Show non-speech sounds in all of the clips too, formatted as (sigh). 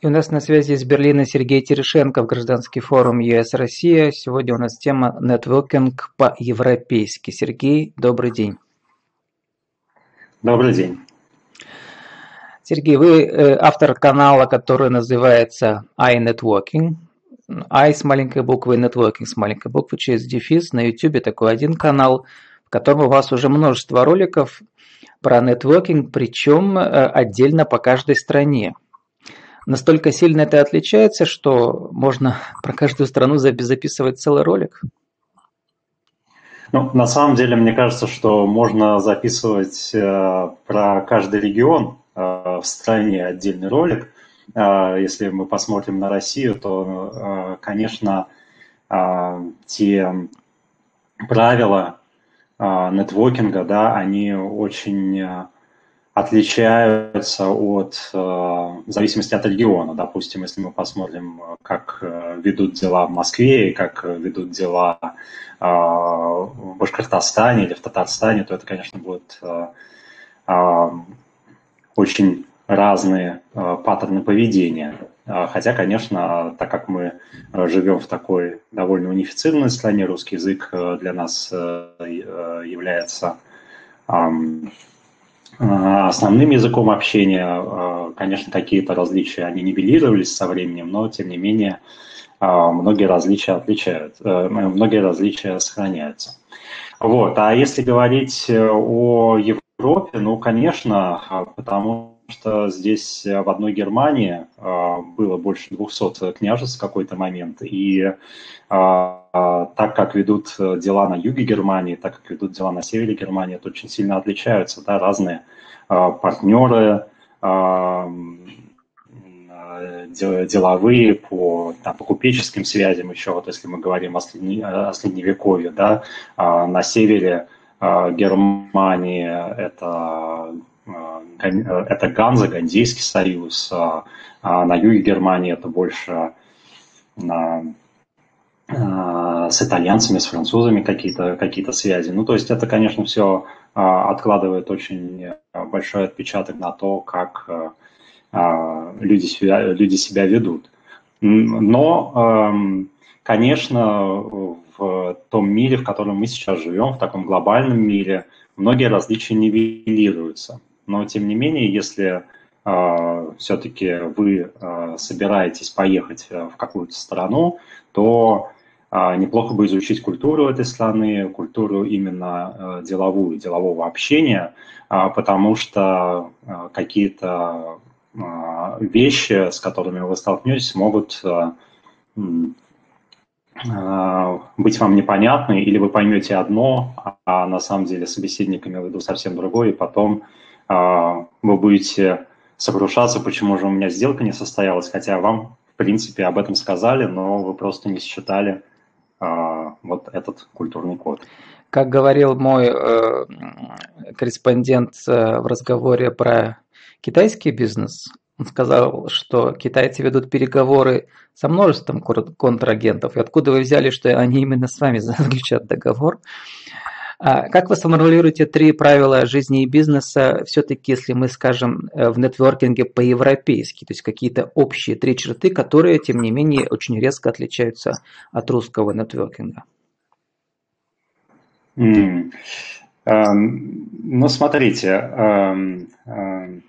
И у нас на связи из Берлина Сергей Терешенко в Гражданский форум ЕС Россия. Сегодня у нас тема нетворкинг по-европейски. Сергей, добрый день. Добрый день. Сергей, вы э, автор канала, который называется iNetworking. i с маленькой буквы, networking с маленькой буквы, через дефис. На YouTube такой один канал, в котором у вас уже множество роликов про нетворкинг, причем э, отдельно по каждой стране настолько сильно это отличается, что можно про каждую страну записывать целый ролик? Ну, на самом деле, мне кажется, что можно записывать э, про каждый регион э, в стране отдельный ролик. Э, если мы посмотрим на Россию, то, э, конечно, э, те правила э, нетворкинга, да, они очень э, отличаются от, э, в зависимости от региона. Допустим, если мы посмотрим, как э, ведут дела в Москве и как ведут дела э, в Башкортостане или в Татарстане, то это, конечно, будут очень разные паттерны поведения. Хотя, конечно, так как мы живем в такой довольно унифицированной стране, русский язык для нас является основным языком общения, а, конечно, какие-то различия, они нивелировались со временем, но, тем не менее, а, многие различия отличают, э, многие различия сохраняются. Вот. А если говорить э, о Европе, ну, конечно, потому что здесь в одной Германии было больше 200 княжеств в какой-то момент, и так как ведут дела на юге Германии, так как ведут дела на севере Германии, это очень сильно отличаются, да, разные партнеры, деловые по, там, по купеческим связям еще, вот если мы говорим о, средне, о средневековье, да, на севере Германии это это Ганза, Гандейский союз, а на юге Германии это больше с итальянцами, с французами какие-то какие связи. Ну, то есть это, конечно, все откладывает очень большой отпечаток на то, как люди себя, люди себя ведут. Но, конечно, в том мире, в котором мы сейчас живем, в таком глобальном мире, многие различия нивелируются. Но, тем не менее, если все-таки вы собираетесь поехать в какую-то страну, то неплохо бы изучить культуру этой страны, культуру именно э, деловую, делового общения, а, потому что э, какие-то а, вещи, с которыми вы столкнетесь, могут э, быть вам непонятны, или вы поймете одно, а на самом деле собеседник имел в виду совсем другое, и потом вы будете сокрушаться, почему же у меня сделка не состоялась, хотя вам, в принципе, об этом сказали, но вы просто не считали а, вот этот культурный код. Как говорил мой э, корреспондент э, в разговоре про китайский бизнес, он сказал, что китайцы ведут переговоры со множеством контрагентов. И откуда вы взяли, что они именно с вами заключат договор? А как вы сформулируете три правила жизни и бизнеса, все-таки, если мы скажем э, в нетворкинге по-европейски, то есть какие-то общие три черты, которые, тем не менее, очень резко отличаются от русского нетворкинга? Mm. Ну, смотрите, um,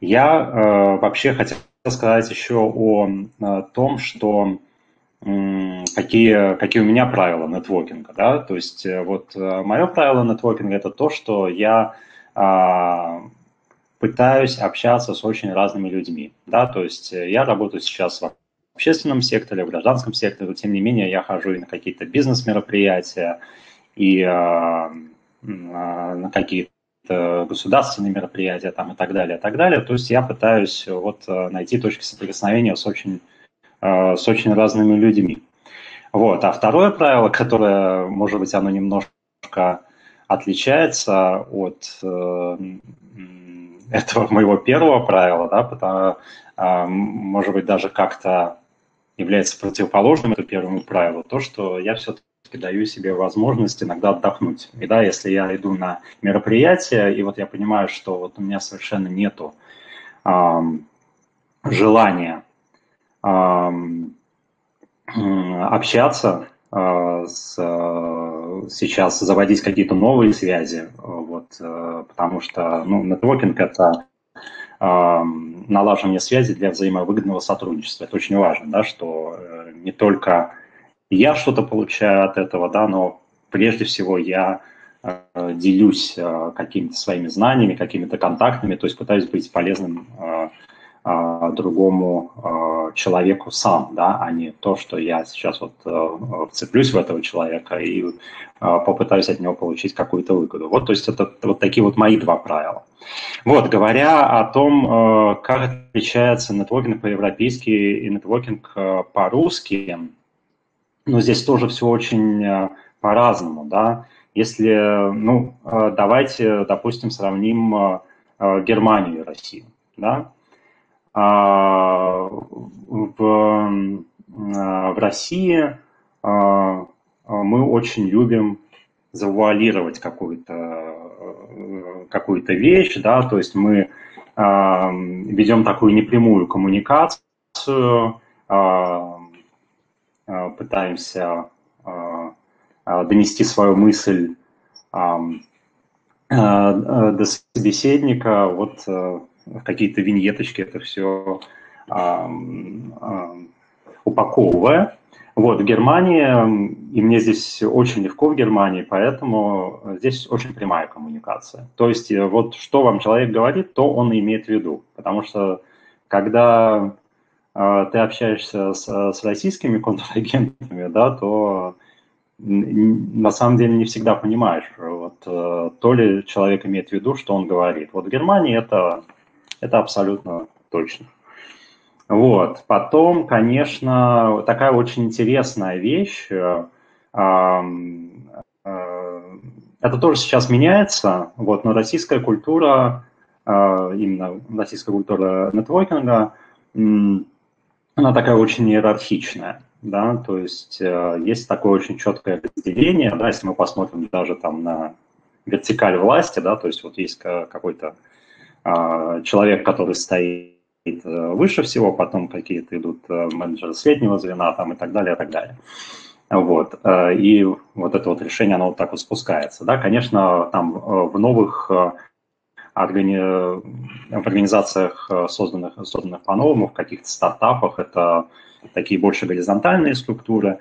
я вообще хотел сказать еще о том, что какие, какие у меня правила нетворкинга, да, то есть э, вот э, мое правило нетворкинга это то, что я а, пытаюсь общаться с очень разными людьми, да, то есть э, я работаю сейчас в общественном секторе, в гражданском секторе, тем не менее я хожу и на какие-то бизнес-мероприятия, и а, на какие-то государственные мероприятия там и так далее, и так далее. То есть я пытаюсь вот найти точки соприкосновения с очень с очень разными людьми. Вот. А второе правило, которое, может быть, оно немножко отличается от э, этого моего первого правила, да, потому, э, может быть, даже как-то является противоположным этому первому правилу, то, что я все-таки даю себе возможность иногда отдохнуть. И да, если я иду на мероприятие, и вот я понимаю, что вот у меня совершенно нету э, желания общаться, с, сейчас заводить какие-то новые связи, вот, потому что ну, нетворкинг – это налаживание связи для взаимовыгодного сотрудничества. Это очень важно, да, что э, не только я что-то получаю от этого, да, но прежде всего я э, делюсь э, какими-то своими знаниями, какими-то контактами, то есть пытаюсь быть полезным другому человеку сам, да, а не то, что я сейчас вот вцеплюсь в этого человека и попытаюсь от него получить какую-то выгоду. Вот, то есть это вот такие вот мои два правила. Вот, говоря о том, как отличается нетворкинг по-европейски и нетворкинг по-русски, ну, здесь тоже все очень по-разному, да. Если, ну, давайте, допустим, сравним Германию и Россию, да. А, в, в России а, мы очень любим завуалировать какую-то какую-то вещь, да, то есть мы а, ведем такую непрямую коммуникацию, пытаемся донести свою мысль до собеседника, вот какие-то виньеточки, это все а, а, упаковывая. Вот, в Германии, и мне здесь очень легко в Германии, поэтому здесь очень прямая коммуникация. То есть э, вот что вам человек говорит, то он имеет в виду. Потому что когда э, ты общаешься с, с российскими контрагентами, да, то на самом деле не всегда понимаешь, вот, э, то ли человек имеет в виду, что он говорит. Вот в Германии это это абсолютно точно. Вот. Потом, конечно, такая очень интересная вещь. Э, э, это тоже сейчас меняется, вот, но российская культура, э, именно российская культура нетворкинга, она такая очень иерархичная, да, то есть есть такое очень четкое разделение, да, если мы посмотрим даже там на вертикаль власти, да, то есть вот есть какой-то человек, который стоит э, выше всего, потом какие-то идут э, менеджеры среднего звена там, и так далее, и так далее. Вот. Э, и вот это вот решение, оно вот так вот спускается. Да, конечно, там в новых в организациях, созданных, созданных по-новому, в каких-то стартапах, это такие больше горизонтальные структуры.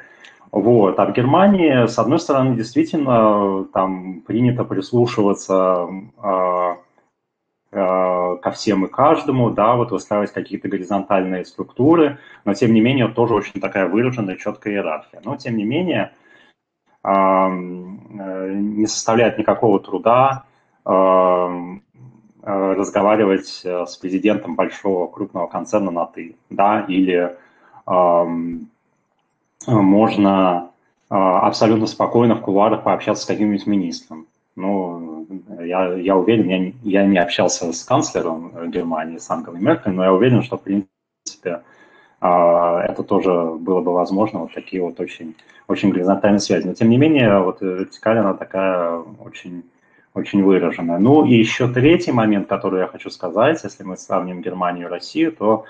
Вот. А в Германии, с одной стороны, действительно там принято прислушиваться ко всем и каждому, да, вот выстраивать какие-то горизонтальные структуры, но тем не менее тоже очень такая выраженная, четкая иерархия. Но тем не менее э, не составляет никакого труда разговаривать с президентом большого крупного концерна на «ты», да, или можно абсолютно спокойно в кулуарах пообщаться с каким-нибудь министром. Ну, я, я уверен, я, я не общался с канцлером Германии, с Ангелой Меркель, но я уверен, что, в принципе, а, это тоже было бы возможно, вот такие вот очень, очень горизонтальные связи. Но, тем не менее, вот вертикаль, она такая очень, очень выраженная. Ну, и еще третий момент, который я хочу сказать, если мы сравним Германию и Россию, то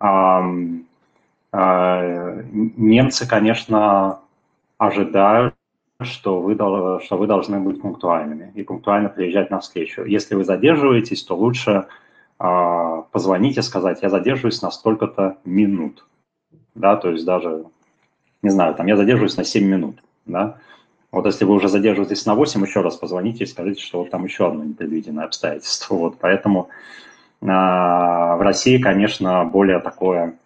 а, немцы, конечно, ожидают что вы, что вы должны быть пунктуальными и пунктуально приезжать на встречу. Если вы задерживаетесь, то лучше э, позвонить и сказать, я задерживаюсь на столько-то минут. Да, то есть даже, не знаю, там я задерживаюсь на 7 минут. Да? Вот если вы уже задерживаетесь на 8, еще раз позвоните и скажите, что вот там еще одно непредвиденное обстоятельство. Вот, поэтому э, в России, конечно, более такое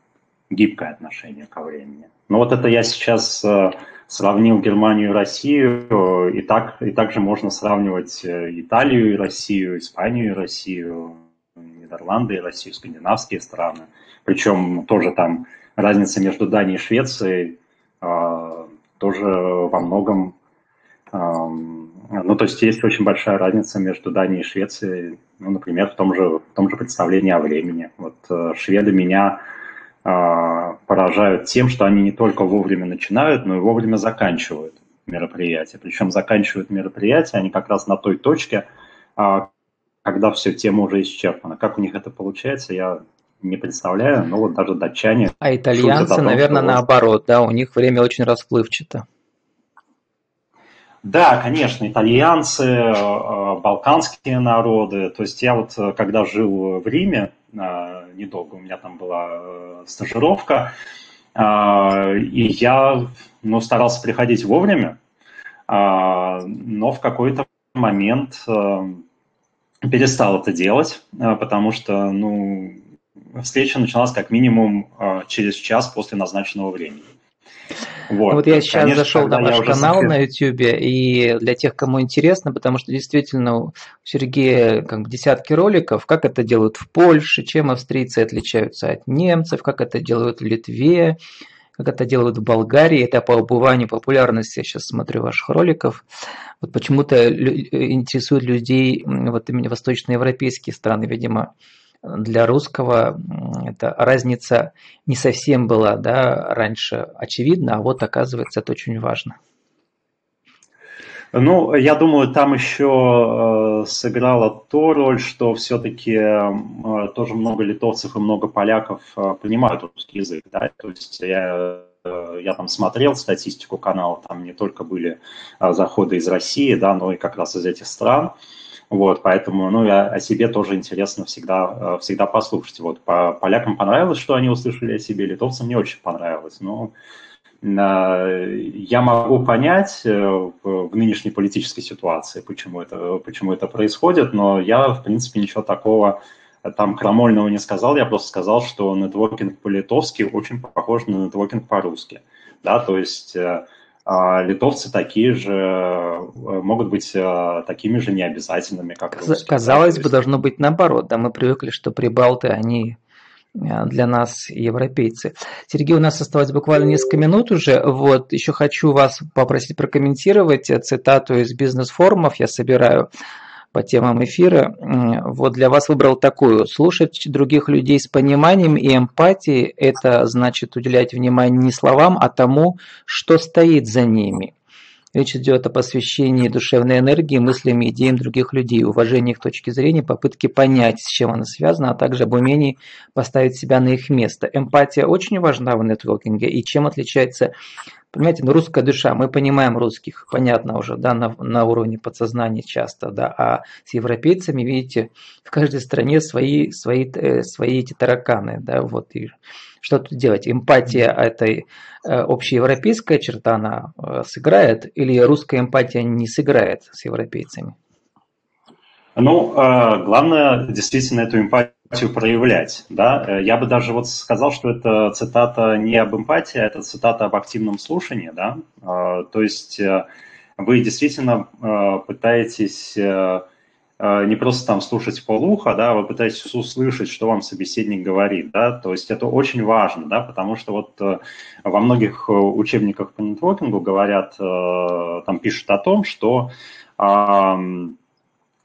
гибкое отношение ко времени. Но вот это я сейчас... Э, сравнил Германию и Россию, и, так, и также можно сравнивать э, Италию и Россию, Испанию и Россию, Нидерланды и Россию, скандинавские страны. Причем тоже там разница между Данией и Швецией э, тоже во многом... Э, ну, то есть есть очень большая разница между Данией и Швецией, ну, например, в том же, в том же представлении о времени. Вот э, шведы меня поражают тем, что они не только вовремя начинают, но и вовремя заканчивают мероприятие. Причем заканчивают мероприятие они как раз на той точке, а, когда все, тема уже исчерпана. Как у них это получается, я не представляю, но вот даже датчане... А итальянцы, том, наверное, что... наоборот, да, у них время очень расплывчато. Да, конечно, итальянцы, э, балканские народы. То есть я вот, э, когда жил в Риме, э, недолго у меня там была стажировка, и я ну, старался приходить вовремя, но в какой-то момент перестал это делать, потому что ну, встреча началась как минимум через час после назначенного времени. Вот, вот я сейчас Конечно, зашел на ваш канал на YouTube, и для тех, кому интересно, потому что действительно у Сергея как бы десятки роликов, как это делают в Польше, чем австрийцы отличаются от немцев, как это делают в Литве, как это делают в Болгарии, это по обуванию популярности, я сейчас смотрю ваших роликов. Вот почему-то интересуют людей вот именно восточноевропейские страны, видимо, для русского эта разница не совсем была да, раньше очевидна, а вот оказывается это очень важно. Ну, я думаю, там еще э, сыграла то роль, что все-таки э, тоже много литовцев и много поляков э, понимают русский язык. Да? То есть я, я там смотрел статистику канала, там не только были заходы из России, да, но и как раз из этих стран. Вот, поэтому, ну, я о себе тоже интересно всегда, э, всегда послушать. Вот, по полякам понравилось, что они услышали о себе, литовцам не очень понравилось. Но э, я могу понять э, в, нынешней политической ситуации, почему это, почему это происходит, но я, в принципе, ничего такого там крамольного не сказал, я просто сказал, что нетворкинг по-литовски очень похож на нетворкинг по-русски. Да, то есть литовцы такие же, э, могут быть э, такими же необязательными, как русские. Казалось бы, должно быть наоборот. Да, мы привыкли, что прибалты, они э, для нас европейцы. Сергей, у нас осталось буквально несколько минут уже. Вот, еще хочу вас попросить прокомментировать цитату из бизнес-форумов. Я собираю по темам эфира. Вот для вас выбрал такую. Слушать других людей с пониманием и эмпатией – это значит уделять внимание не словам, а тому, что стоит за ними. Речь идет о посвящении душевной энергии, мыслям идеям других людей, уважении их точки зрения, попытке понять, с чем она связана, а также об умении поставить себя на их место. Эмпатия очень важна в нетворкинге, и чем отличается Понимаете, ну русская душа, мы понимаем русских, понятно уже, да, на, на уровне подсознания часто, да, а с европейцами, видите, в каждой стране свои, свои, э, свои эти тараканы, да, вот, и что тут делать? Эмпатия этой э, общеевропейская черта, она э, сыграет, или русская эмпатия не сыграет с европейцами? Ну, главное действительно эту эмпатию проявлять. Да? Э, я бы даже вот сказал, что это цитата не об эмпатии, а это цитата об активном слушании. Да? А, то есть э, вы действительно э, пытаетесь не просто там слушать полуха, да, вы пытаетесь услышать, что вам собеседник говорит, да, то есть это очень важно, да, потому что вот во многих учебниках по нетворкингу говорят, там пишут о том, что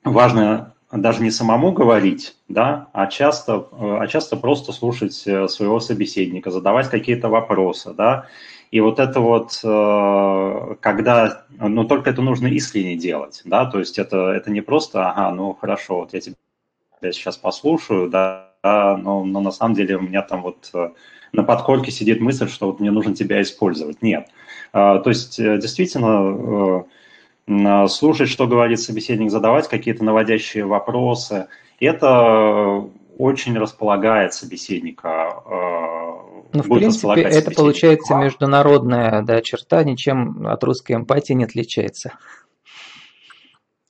важно даже не самому говорить, да, а часто, а часто просто слушать э, своего собеседника, задавать какие-то вопросы, да, и вот это вот, э, когда, ну, только это нужно искренне делать, да, то есть это, это не просто, ага, ну, хорошо, вот я тебя сейчас послушаю, да, но, но на самом деле у меня там вот э, на подкорке сидит мысль, что вот мне нужно тебя использовать. Нет. То есть действительно слушать, что говорит собеседник, задавать какие-то наводящие вопросы. Это очень располагает собеседника. Э, ну, в принципе, это получается международная да, черта, ничем от русской эмпатии не отличается.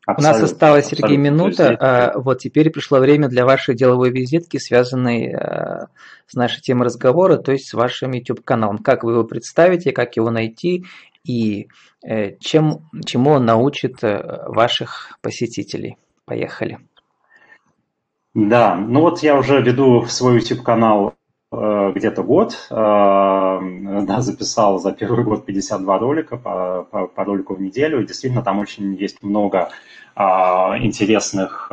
Абсолютно, У нас осталось, Сергей, минута. Есть... А, вот теперь пришло время для вашей деловой визитки, связанной э, с нашей темой разговора, то есть с вашим YouTube-каналом. Как вы его представите, как его найти и э, чем, чему он научит э, ваших посетителей. Поехали. Да, ну вот я уже веду свой YouTube-канал э, где-то год, да, записал за первый год 52 ролика по, по, по ролику в неделю. Действительно, там очень есть много а, интересных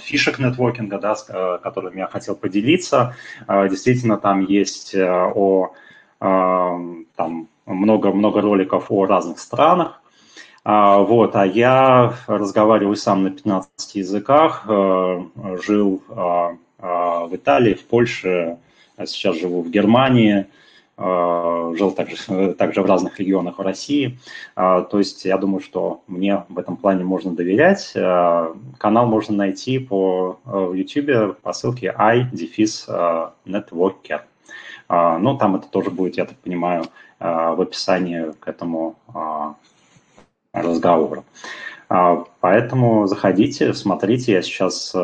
фишек нетворкинга, да, с которыми я хотел поделиться. Действительно, там есть о там, много-много роликов о разных странах. А, вот, а я разговариваю сам на 15 языках, э, жил а, в Италии, в Польше, сейчас живу в Германии, жил также, (laughs) также в разных регионах России. То есть я думаю, что мне в этом плане можно доверять. Канал можно найти по YouTube по ссылке i-networker. Ну, там это тоже будет, я так понимаю, в описании к этому разговору. А, поэтому заходите, смотрите. Я сейчас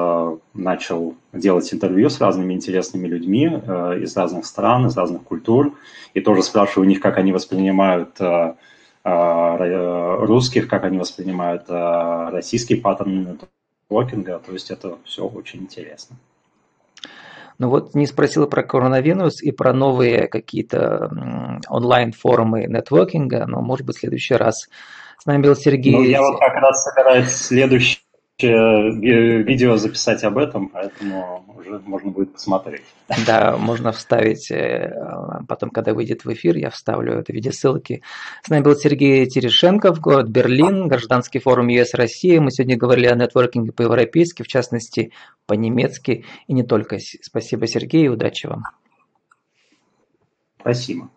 начал делать интервью с разными интересными людьми из разных стран, из разных культур. И тоже спрашиваю у них, как они воспринимают русских, как они воспринимают российский паттерн нетворкинга. То есть это все очень интересно. Ну вот не спросила про коронавирус и про новые какие-то онлайн-форумы нетворкинга, но может быть в следующий раз с нами был Сергей. Ну, я вот как раз собираюсь следующее видео записать об этом, поэтому уже можно будет посмотреть. Да, можно вставить, э, потом, когда выйдет в эфир, я вставлю это в виде ссылки. С нами был Сергей Терешенков, город Берлин, гражданский форум ЕС России. Мы сегодня говорили о нетворкинге по-европейски, в частности, по-немецки и не только. Спасибо, Сергей, и удачи вам. Спасибо.